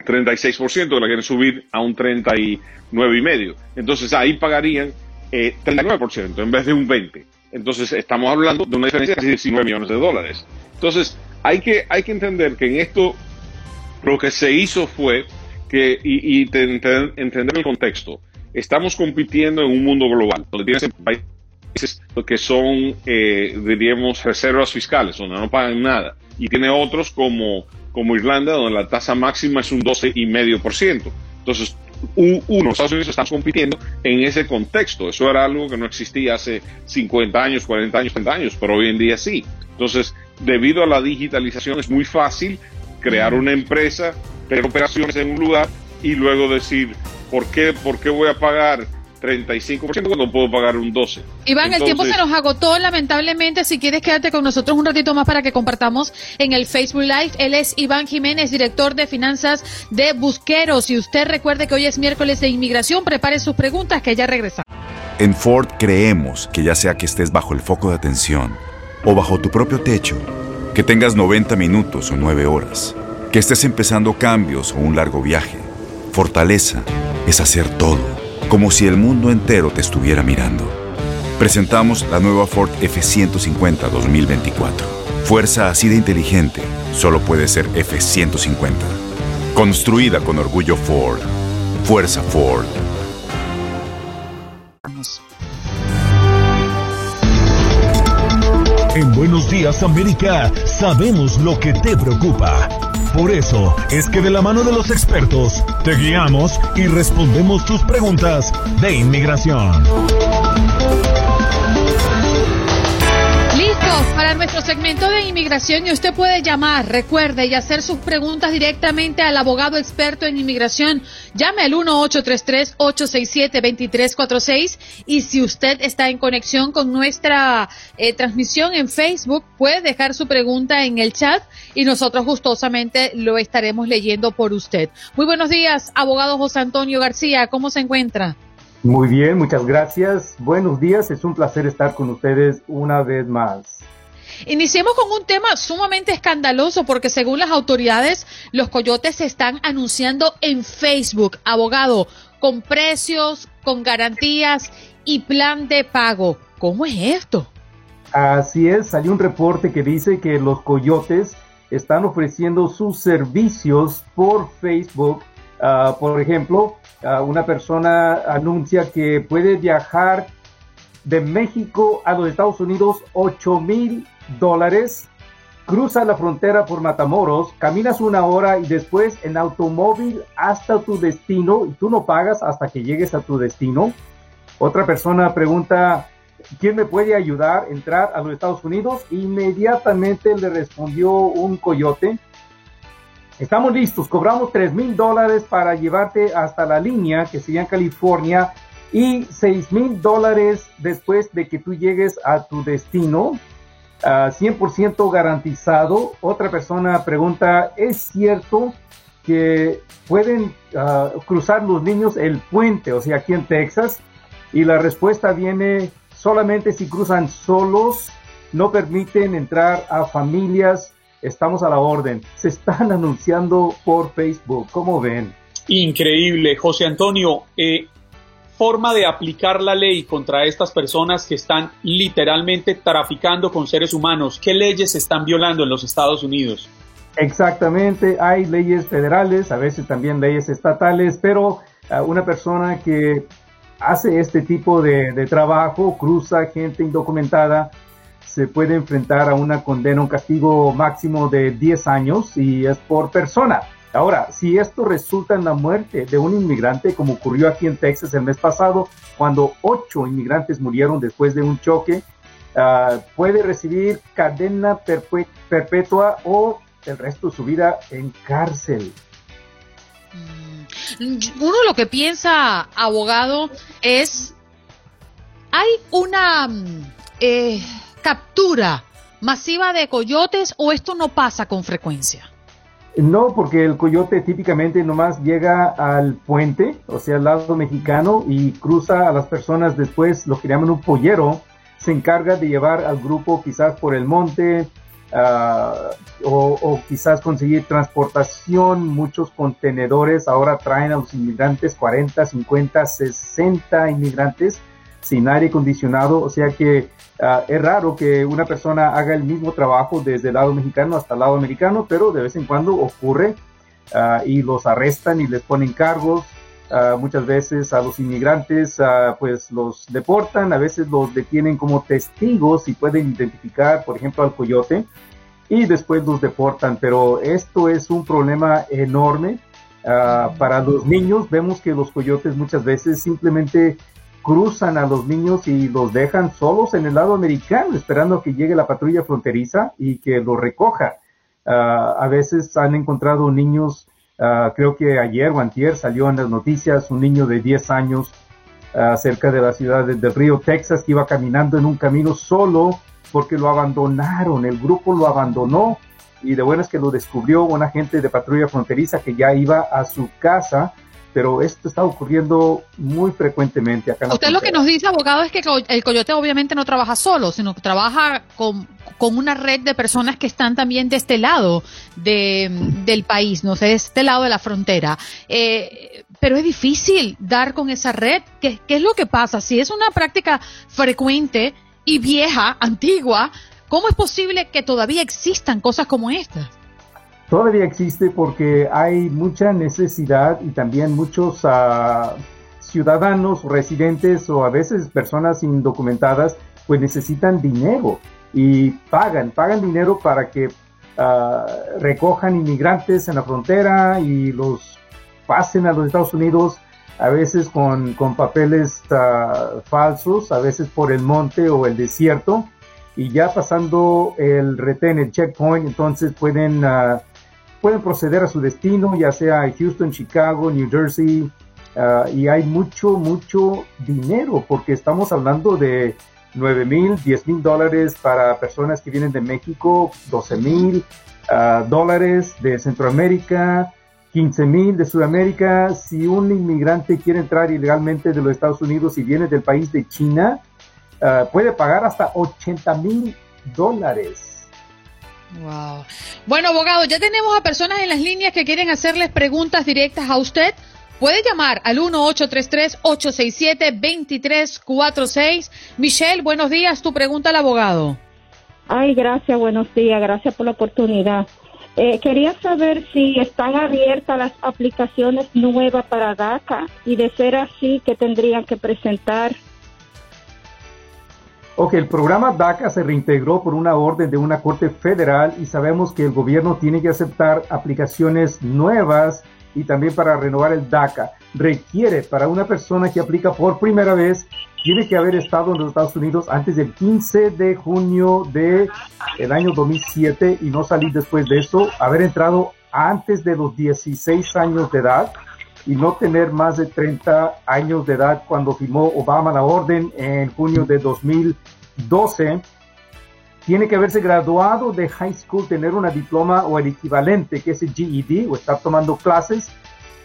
Speaker 8: 36%, que la quieren subir a un 39,5%. Entonces ahí pagarían eh, 39% en vez de un 20%. Entonces estamos hablando de una diferencia de casi 19 millones de dólares. Entonces hay que, hay que entender que en esto lo que se hizo fue que, y, entender el contexto, estamos compitiendo en un mundo global, donde tienes países que son, eh, diríamos, reservas fiscales, donde no pagan nada, y tiene otros como, como Irlanda, donde la tasa máxima es un 12,5%. Entonces, uno, Estados Unidos estamos compitiendo en ese contexto. Eso era algo que no existía hace 50 años, 40 años, 30 años, pero hoy en día sí. Entonces, debido a la digitalización es muy fácil crear una empresa, tener operaciones en un lugar y luego decir, ¿por qué, por qué voy a pagar 35% cuando puedo pagar un 12%.
Speaker 2: Iván, el tiempo se nos agotó, lamentablemente. Si quieres, quédate con nosotros un ratito más para que compartamos en el Facebook Live. Él es Iván Jiménez, director de finanzas de Busqueros. Y usted recuerde que hoy es miércoles de inmigración. Prepare sus preguntas, que ya regresa.
Speaker 9: En Ford creemos que ya sea que estés bajo el foco de atención o bajo tu propio techo, que tengas 90 minutos o 9 horas, que estés empezando cambios o un largo viaje, fortaleza es hacer todo como si el mundo entero te estuviera mirando. Presentamos la nueva Ford F150 2024. Fuerza así de inteligente solo puede ser F150. Construida con orgullo Ford. Fuerza Ford.
Speaker 1: En Buenos Días América sabemos lo que te preocupa. Por eso es que de la mano de los expertos te guiamos y respondemos tus preguntas de inmigración.
Speaker 2: Nuestro segmento de inmigración y usted puede llamar, recuerde, y hacer sus preguntas directamente al abogado experto en inmigración. Llame al 1-833-867-2346 y si usted está en conexión con nuestra eh, transmisión en Facebook, puede dejar su pregunta en el chat y nosotros gustosamente lo estaremos leyendo por usted. Muy buenos días, abogado José Antonio García, ¿cómo se encuentra?
Speaker 10: Muy bien, muchas gracias. Buenos días, es un placer estar con ustedes una vez más.
Speaker 2: Iniciemos con un tema sumamente escandaloso porque según las autoridades, los coyotes se están anunciando en Facebook, abogado, con precios, con garantías y plan de pago. ¿Cómo es esto?
Speaker 10: Así es, salió un reporte que dice que los coyotes están ofreciendo sus servicios por Facebook. Ah, por ejemplo, ah, una persona anuncia que puede viajar de México a los Estados Unidos 8 mil dólares, cruzas la frontera por Matamoros, caminas una hora y después en automóvil hasta tu destino y tú no pagas hasta que llegues a tu destino. Otra persona pregunta ¿quién me puede ayudar a entrar a los Estados Unidos? Inmediatamente le respondió un coyote. Estamos listos, cobramos 3 mil dólares para llevarte hasta la línea que sería en California y 6 mil dólares después de que tú llegues a tu destino. 100% garantizado. Otra persona pregunta, ¿es cierto que pueden ah, cruzar los niños el puente, o sea, aquí en Texas? Y la respuesta viene solamente si cruzan solos, no permiten entrar a familias, estamos a la orden. Se están anunciando por Facebook, ¿cómo ven?
Speaker 3: Increíble, José Antonio. Eh, forma de aplicar la ley contra estas personas que están literalmente traficando con seres humanos? ¿Qué leyes se están violando en los Estados Unidos?
Speaker 10: Exactamente, hay leyes federales, a veces también leyes estatales, pero uh, una persona que hace este tipo de, de, trabajo, cruza gente indocumentada, se puede enfrentar a una condena, un castigo máximo de 10 años y es por persona. Ahora, si esto resulta en la muerte de un inmigrante, como ocurrió aquí en Texas el mes pasado, cuando ocho inmigrantes murieron después de un choque, uh, puede recibir cadena perpetua o el resto de su vida en cárcel.
Speaker 2: Mm, uno lo que piensa, abogado, es, ¿hay una mm, eh, captura masiva de coyotes o esto no pasa con frecuencia?
Speaker 10: No, porque el coyote típicamente nomás llega al puente, o sea, al lado mexicano, y cruza a las personas. Después, lo que llaman un pollero, se encarga de llevar al grupo quizás por el monte, uh, o, o, quizás conseguir transportación, muchos contenedores ahora traen a los inmigrantes 40, 50, 60 inmigrantes sin aire acondicionado, o sea que uh, es raro que una persona haga el mismo trabajo desde el lado mexicano hasta el lado americano, pero de vez en cuando ocurre uh, y los arrestan y les ponen cargos. Uh, muchas veces a los inmigrantes pues los deportan, a veces los detienen como testigos y pueden identificar, por ejemplo, al coyote y después los deportan, pero esto es un problema enorme. para los niños vemos que los coyotes muchas veces simplemente cruzan a los niños y los dejan solos en el lado americano, esperando que llegue la patrulla fronteriza y que los recoja. Uh, a veces han encontrado niños, uh, creo que ayer o antier salió en las noticias un niño de 10 años uh, cerca de la ciudad de, del río Texas que iba caminando en un camino solo porque lo abandonaron, el grupo lo abandonó y de buenas que lo descubrió un agente de patrulla fronteriza que ya iba a su casa pero esto está ocurriendo muy frecuentemente acá en
Speaker 2: Usted lo que nos dice, abogado, es que el coyote obviamente no trabaja solo, sino que trabaja con, con una red de personas que están también de este lado de, del país, no sé, de este lado de la frontera. Eh, pero es difícil dar con esa red. ¿Qué, ¿Qué es lo que pasa? Si es una práctica frecuente y vieja, antigua, ¿cómo es posible que todavía existan cosas como estas?
Speaker 10: Todavía existe porque hay mucha necesidad y también muchos uh, ciudadanos, residentes o a veces personas indocumentadas pues necesitan dinero y pagan, pagan dinero para que uh, recojan inmigrantes en la frontera y los pasen a los Estados Unidos a veces con, con papeles uh, falsos, a veces por el monte o el desierto. Y ya pasando el retén, el checkpoint, entonces pueden pueden proceder a su destino, ya sea Houston, Chicago, New Jersey, uh, y hay mucho, mucho dinero, porque estamos hablando de 9 mil, 10 mil dólares para personas que vienen de México, 12 mil uh, dólares de Centroamérica, 15 mil de Sudamérica. Si un inmigrante quiere entrar ilegalmente de los Estados Unidos y viene del país de China, uh, puede pagar hasta 80 mil dólares
Speaker 2: Wow. Bueno, abogado, ya tenemos a personas en las líneas que quieren hacerles preguntas directas a usted. Puede llamar al 1-833-867-2346. Michelle, buenos días. Tu pregunta al abogado.
Speaker 11: Ay, gracias, buenos días. Gracias por la oportunidad. Eh, quería saber si están abiertas las aplicaciones nuevas para DACA y de ser así, ¿qué tendrían que presentar?
Speaker 10: Ok, el programa DACA se reintegró por una orden de una corte federal y sabemos que el gobierno tiene que aceptar aplicaciones nuevas y también para renovar el DACA. Requiere para una persona que aplica por primera vez tiene que haber estado en los Estados Unidos antes del 15 de junio de el año 2007 y no salir después de eso, haber entrado antes de los 16 años de edad y no tener más de 30 años de edad cuando firmó Obama la orden en junio de 2012. Tiene que haberse graduado de high school, tener una diploma o el equivalente, que es el GED, o estar tomando clases,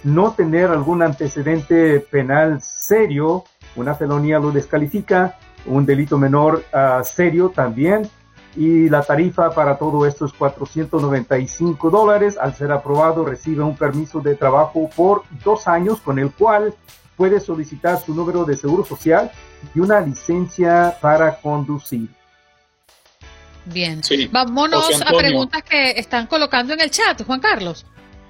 Speaker 10: no tener algún antecedente penal serio, una felonía lo descalifica, un delito menor uh, serio también, y la tarifa para todo esto es 495 dólares. Al ser aprobado recibe un permiso de trabajo por dos años con el cual puede solicitar su número de seguro social y una licencia para conducir.
Speaker 2: Bien, vámonos a preguntas que están colocando en el chat, Juan Carlos.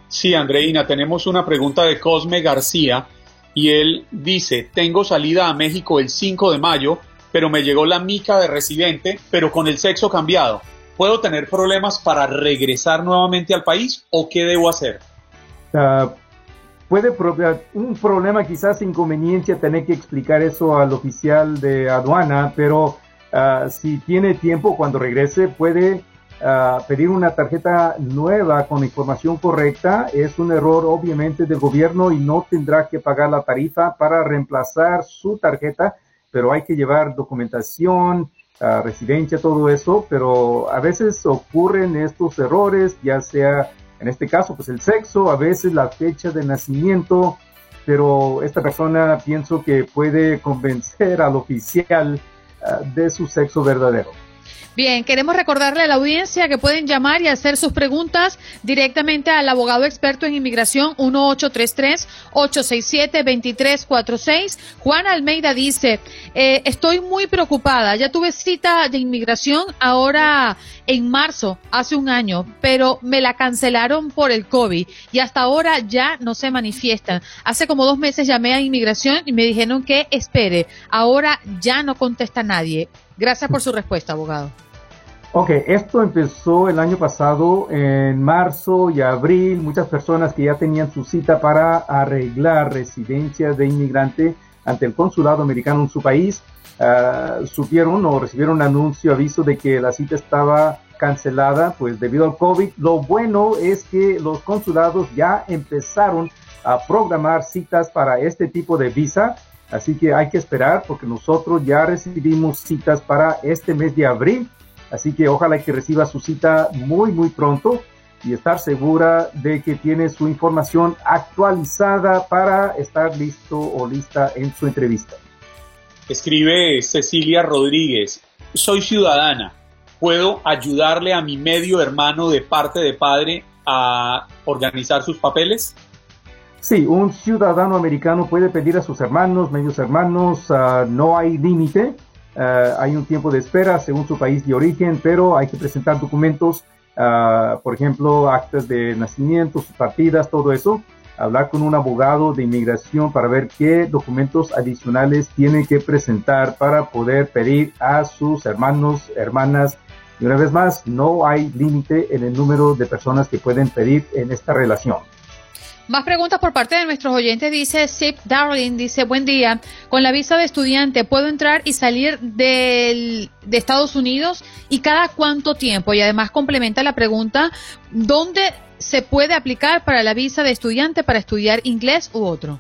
Speaker 3: Sí, Andreina, tenemos una pregunta de Cosme García y él dice, tengo salida a México el 5 de mayo pero me llegó la mica de residente, pero con el sexo cambiado. ¿Puedo tener problemas para regresar nuevamente al país o qué debo hacer?
Speaker 10: Uh, puede un problema quizás inconveniencia tener que explicar eso al oficial de aduana, pero uh, si tiene tiempo cuando regrese puede uh, pedir una tarjeta nueva con información correcta. Es un error obviamente del gobierno y no tendrá que pagar la tarifa para reemplazar su tarjeta pero hay que llevar documentación, residencia, todo eso, pero a veces ocurren estos errores, ya sea en este caso pues el sexo, a veces la fecha de nacimiento, pero esta persona pienso que puede convencer al oficial ah, de su sexo verdadero.
Speaker 2: Bien, queremos recordarle a la audiencia que pueden llamar y hacer sus preguntas directamente al abogado experto en inmigración 1833-867-2346. Juan Almeida dice, eh, estoy muy preocupada, ya tuve cita de inmigración ahora en marzo, hace un año, pero me la cancelaron por el COVID y hasta ahora ya no se manifiestan. Hace como dos meses llamé a inmigración y me dijeron que espere, ahora ya no contesta nadie. Gracias por su respuesta, abogado.
Speaker 10: Ok, esto empezó el año pasado, en marzo y abril, muchas personas que ya tenían su cita para arreglar residencias de inmigrante ante el consulado americano en su país, uh, supieron o recibieron un anuncio, aviso de que la cita estaba cancelada, pues debido al COVID. Lo bueno es que los consulados ya empezaron a programar citas para este tipo de visa, así que hay que esperar porque nosotros ya recibimos citas para este mes de abril Así que ojalá que reciba su cita muy, muy pronto y estar segura de que tiene su información actualizada para estar listo o lista en su entrevista.
Speaker 3: Escribe Cecilia Rodríguez, soy ciudadana, ¿puedo ayudarle a mi medio hermano de parte de padre a organizar sus papeles?
Speaker 10: Sí, un ciudadano americano puede pedir a sus hermanos, medios hermanos, uh, no hay límite eh, hay un tiempo de espera según su país de origen, pero hay que presentar documentos, eh, por ejemplo, actas de nacimiento, sus partidas, todo eso. Hablar con un abogado de inmigración para ver qué documentos adicionales tiene que presentar para poder pedir a sus hermanos, hermanas. Y una vez más, no hay límite en el número de personas que pueden pedir en esta relación.
Speaker 2: Más preguntas por parte de nuestros oyentes. Dice Sip Darling, dice, buen día. Con la visa de estudiante, ¿puedo entrar y salir de Estados Unidos? ¿Y cada cuánto tiempo? Y además complementa la pregunta, ¿dónde se puede aplicar para la visa de estudiante para estudiar inglés u otro?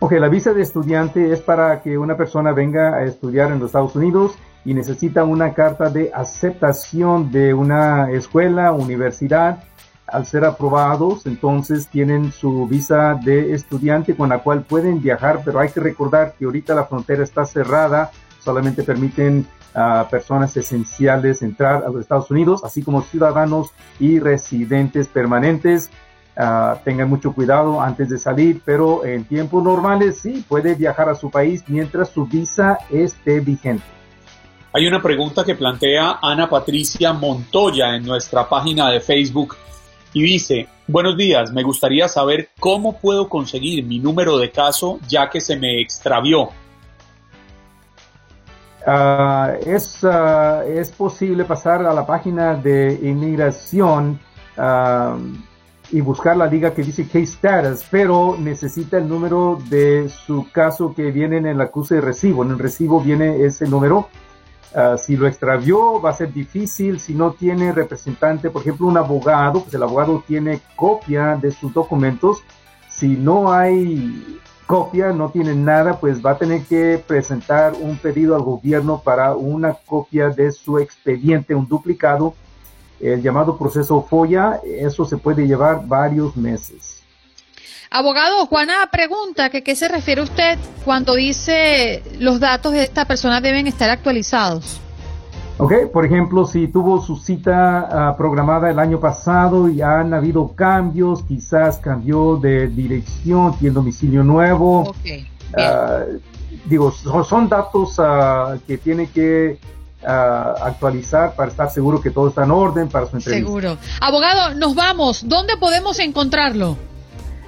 Speaker 10: Ok, la visa de estudiante es para que una persona venga a estudiar en los Estados Unidos y necesita una carta de aceptación de una escuela, universidad al ser aprobados, entonces tienen su visa de estudiante con la cual pueden viajar, pero hay que recordar que ahorita la frontera está cerrada, solamente permiten a personas esenciales entrar a los Estados Unidos, así como ciudadanos y residentes permanentes. Ah, tengan mucho cuidado antes de salir, pero en tiempos normales sí puede viajar a su país mientras su visa esté vigente.
Speaker 3: Hay una pregunta que plantea Ana Patricia Montoya en nuestra página de Facebook y dice, buenos días, me gustaría saber cómo puedo conseguir mi número de caso ya que se me extravió.
Speaker 10: Ah, es, ah, es posible pasar a la página de inmigración ah, y buscar la liga que dice case status, pero necesita el número de su caso que viene en el acuse de recibo. En el recibo viene ese número. Ah, si lo extravió va a ser difícil. Si no tiene representante, por ejemplo, un abogado, pues el abogado tiene copia de sus documentos. Si no hay copia, no tiene nada, pues va a tener que presentar un pedido al gobierno para una copia de su expediente, un duplicado el llamado proceso FOIA, eso se puede llevar varios meses.
Speaker 2: Abogado, Juana pregunta que qué se refiere usted cuando dice los datos de esta persona deben estar actualizados.
Speaker 10: Ok, por ejemplo, si tuvo su cita ah, programada el año pasado y han habido cambios, quizás cambió de dirección, tiene domicilio nuevo. Okay, ah, digo, son, datos uh, que tiene que actualizar para estar seguro que todo está en orden para su entrevista.
Speaker 2: Seguro. Abogado, nos vamos. ¿Dónde podemos encontrarlo?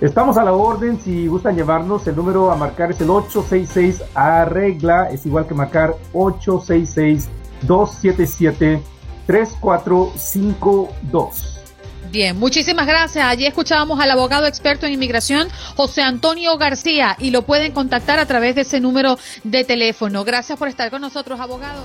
Speaker 10: Estamos a la orden. Si gustan llevarnos, el número a marcar es el 866 arregla. Es igual que marcar 866 277 3452.
Speaker 2: Bien, muchísimas gracias. Allí escuchábamos al abogado experto en inmigración, José Antonio García, y lo pueden contactar a través de ese número de teléfono. Gracias por estar con nosotros, abogado.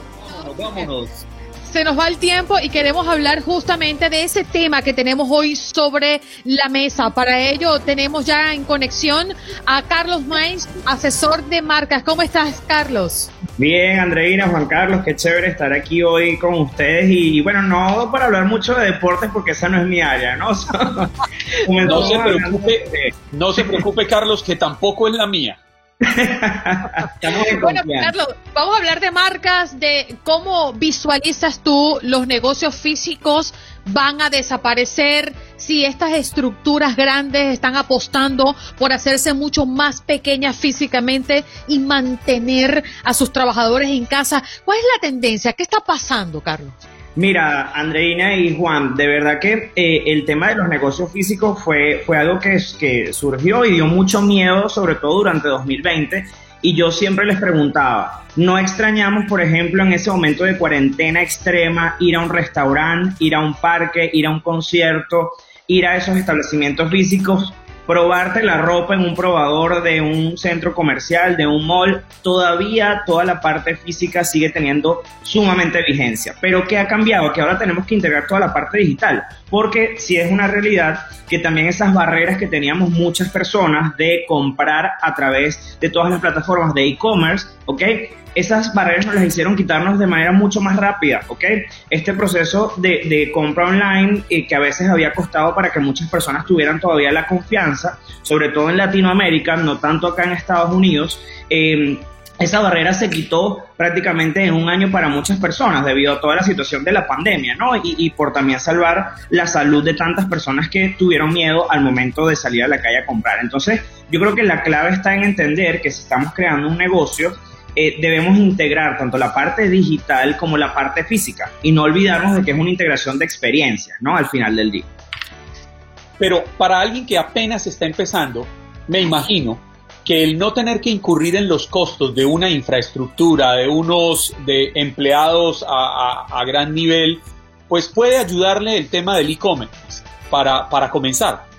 Speaker 3: vámonos
Speaker 2: se nos va el tiempo y queremos hablar justamente de ese tema que tenemos hoy sobre la mesa. Para ello tenemos ya en conexión a Carlos Mainz, asesor de marcas. ¿Cómo estás, Carlos?
Speaker 12: Bien, Andreina, Juan Carlos, qué chévere estar aquí hoy con ustedes. Y bueno, no para hablar mucho de deportes porque esa no es mi área, ¿no?
Speaker 3: no, se preocupe, no se preocupe, Carlos, que tampoco es la mía
Speaker 2: bueno, Carlos, vamos a hablar de marcas, de cómo visualizas tú los negocios físicos van a desaparecer, si estas estructuras grandes están apostando por hacerse mucho más pequeñas físicamente y mantener a sus trabajadores en casa. ¿Cuál es la tendencia? ¿Qué está pasando, Carlos?
Speaker 12: Mira, Andreina y Juan, de verdad que eh, el tema de los negocios físicos fue, fue algo que, que surgió y dio mucho miedo, sobre todo durante 2020. Y yo siempre les preguntaba, ¿no extrañamos, por ejemplo, en ese momento de cuarentena extrema, ir a un restaurante, ir a un parque, ir a un concierto, ir a esos establecimientos físicos probarte la ropa en un probador de un centro comercial, de un mall, todavía toda la parte física sigue teniendo sumamente vigencia. Pero ¿qué ha cambiado? Que ahora tenemos que integrar toda la parte digital, porque si es una realidad que también esas barreras que teníamos muchas personas de comprar a través de todas las plataformas de e-commerce, ¿ok? Esas barreras nos las hicieron quitarnos de manera mucho más rápida, ¿ok? Este proceso de, compra online eh, que a veces había costado para que muchas personas tuvieran todavía la confianza, sobre todo en Latinoamérica, no tanto acá en Estados Unidos, eh, esa barrera se quitó prácticamente en un año para muchas personas debido a toda la situación de la pandemia, ¿no? Y, y, por también salvar la salud de tantas personas que tuvieron miedo al momento de salir a la calle a comprar. Entonces, yo creo que la clave está en entender que si estamos creando un negocio, eh, debemos integrar tanto la parte digital como la parte física y no olvidarnos de que es una integración de experiencias, ¿no? Al final del día.
Speaker 3: Pero para alguien que apenas está empezando, me imagino que el no tener que incurrir en los costos de una infraestructura, de unos de empleados a, a gran nivel, pues puede ayudarle el tema del e-commerce para, para comenzar.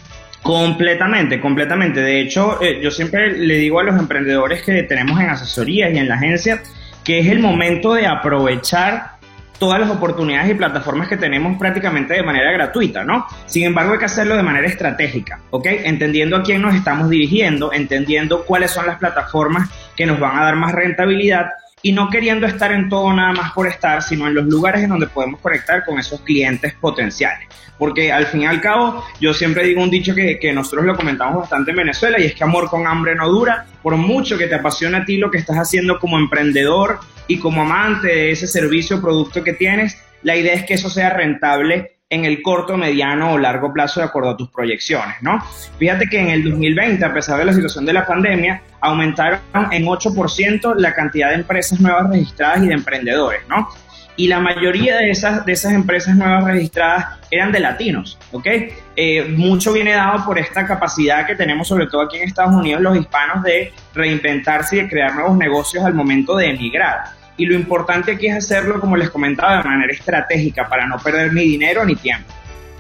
Speaker 12: Completamente, completamente. De hecho, eh, yo siempre le digo a los emprendedores que tenemos en asesorías y en la agencia que es el momento de aprovechar todas las oportunidades y plataformas que tenemos prácticamente de manera gratuita, ¿no? Sin embargo, hay que hacerlo de manera estratégica, ¿ok? Entendiendo a quién nos estamos dirigiendo, entendiendo cuáles son las plataformas que nos van a dar más rentabilidad y no queriendo estar en todo nada más por estar, sino en los lugares en donde podemos conectar con esos clientes potenciales. Porque al fin y al cabo, yo siempre digo un dicho que, que nosotros lo comentamos bastante en Venezuela y es que amor con hambre no dura. Por mucho que te apasione a ti lo que estás haciendo como emprendedor y como amante de ese servicio o producto que tienes, la idea es que eso sea rentable en el corto, mediano o largo plazo de acuerdo a tus proyecciones, ¿no? Fíjate que en el 2020, a pesar de la situación de la pandemia, aumentaron en 8% la cantidad de empresas nuevas registradas y de emprendedores, ¿no? Y la mayoría de esas, de esas empresas nuevas registradas eran de latinos, ¿ok? Eh, mucho viene dado por esta capacidad que tenemos, sobre todo aquí en Estados Unidos, los hispanos, de reinventarse y de crear nuevos negocios al momento de emigrar y lo importante aquí es hacerlo, como les comentaba, de manera estratégica para no perder ni dinero ni tiempo.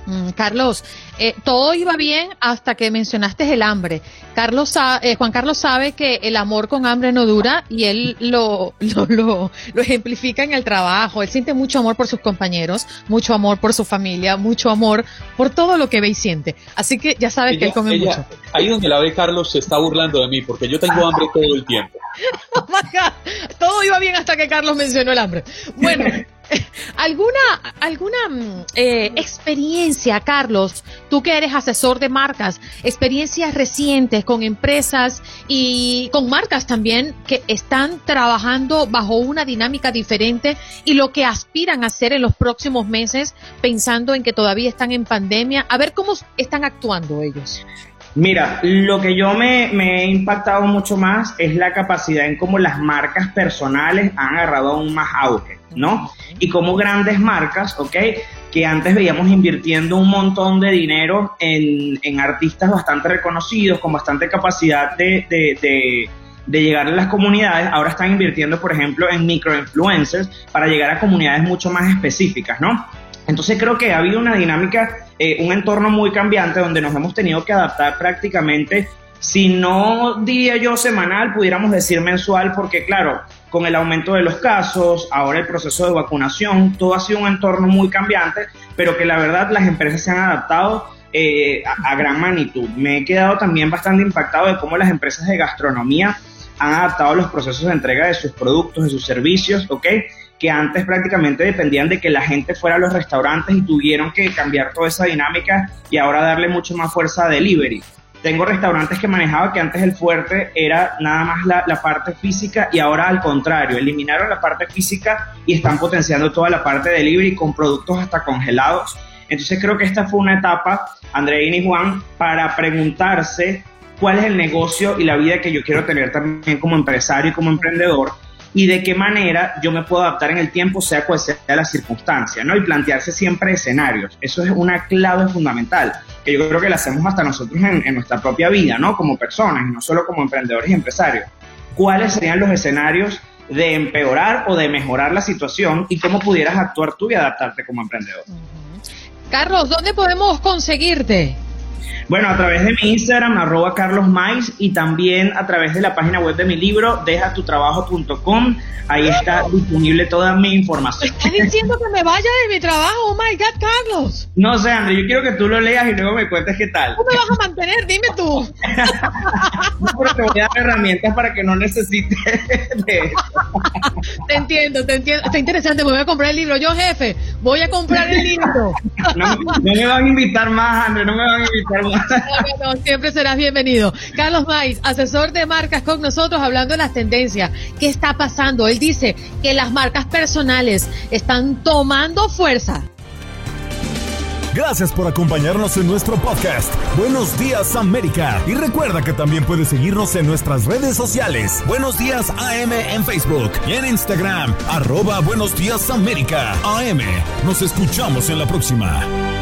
Speaker 2: Mm, Carlos, eh, todo iba bien hasta que mencionaste el hambre. Carlos, eh, Juan Carlos sabe que el amor con hambre no dura y él lo, lo, lo, ejemplifica en el trabajo. Él siente mucho amor por sus compañeros, mucho amor por su familia, mucho amor por todo lo que ve y siente. Así que ya sabes que él come mucho.
Speaker 3: Ahí donde la ve Carlos se está burlando de mí porque yo tengo hambre todo el tiempo.
Speaker 2: Oh todo iba bien hasta que Carlos mencionó el hambre. Bueno. ¿Alguna, alguna mm, eh, experiencia, Carlos, tú que eres asesor de marcas, experiencias recientes con empresas y con marcas también que están trabajando bajo una dinámica diferente y lo que aspiran a hacer en los próximos meses pensando en que todavía están en pandemia? A ver cómo están actuando ellos.
Speaker 12: Mira, lo que yo me, he impactado mucho más es la capacidad en cómo las marcas personales han agarrado aún más auge, ¿no? Y cómo grandes marcas, ¿ok? Que antes veíamos invirtiendo un montón de dinero en, artistas bastante reconocidos, con bastante capacidad de, de, de llegar a las comunidades, ahora están invirtiendo, por ejemplo, en microinfluencers para llegar a comunidades mucho más específicas, ¿no? Entonces creo que ha habido una dinámica, eh, un entorno muy cambiante donde nos hemos tenido que adaptar prácticamente, si no diría yo semanal, pudiéramos decir mensual, porque claro, con el aumento de los casos, ahora el proceso de vacunación, todo ha sido un entorno muy cambiante, pero que la verdad las empresas se han adaptado eh, a, a, gran magnitud. Me he quedado también bastante impactado de cómo las empresas de gastronomía han adaptado los procesos de entrega de sus productos, de sus servicios, ¿ok? Que antes prácticamente dependían de que la gente fuera a los restaurantes y tuvieron que cambiar toda esa dinámica y ahora darle mucho más fuerza a delivery. Tengo restaurantes que manejaba que antes el fuerte era nada más la, la, parte física y ahora al contrario, eliminaron la parte física y están potenciando toda la parte de delivery con productos hasta congelados. Entonces creo que esta fue una etapa, Andreina y Juan, para preguntarse cuál es el negocio y la vida que yo quiero tener también como empresario y como emprendedor y de qué manera yo me puedo adaptar en el tiempo, sea cual sea la circunstancia, ¿no? Y plantearse siempre escenarios. Eso es una clave fundamental, que yo creo que la hacemos hasta nosotros en, nuestra propia vida, ¿no? Como personas, y no solo como emprendedores y empresarios. ¿Cuáles serían los escenarios de empeorar o de mejorar la situación y cómo pudieras actuar tú y adaptarte como emprendedor?
Speaker 2: Carlos, ¿dónde podemos conseguirte?
Speaker 12: Bueno, a través de mi Instagram, arroba Carlos Mais, y también a través de la página web de mi libro, dejatutrabajo.com. Ahí está disponible toda mi información.
Speaker 2: ¿Estás diciendo que me vaya de mi trabajo? Oh my God, Carlos.
Speaker 12: No sé, André, yo quiero que tú lo leas y luego me cuentes qué tal.
Speaker 2: ¿Cómo me vas a mantener? Dime tú.
Speaker 12: no, te voy a dar herramientas para que no necesites de
Speaker 2: Te entiendo, te entiendo. Está interesante, me voy a comprar el libro. Yo, jefe, voy a comprar el libro.
Speaker 12: no, no me van a invitar más, André, no me van a invitar
Speaker 2: No, siempre serás bienvenido. Carlos Mais, asesor de marcas con nosotros, hablando de las tendencias. ¿Qué está pasando? Él dice que las marcas personales están tomando fuerza.
Speaker 1: Gracias por acompañarnos en nuestro podcast. Buenos días América. Y recuerda que también puedes seguirnos en nuestras redes sociales. Buenos días AM en Facebook y en Instagram. Arroba Buenos días América. AM. Nos escuchamos en la próxima.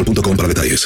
Speaker 13: para detalles.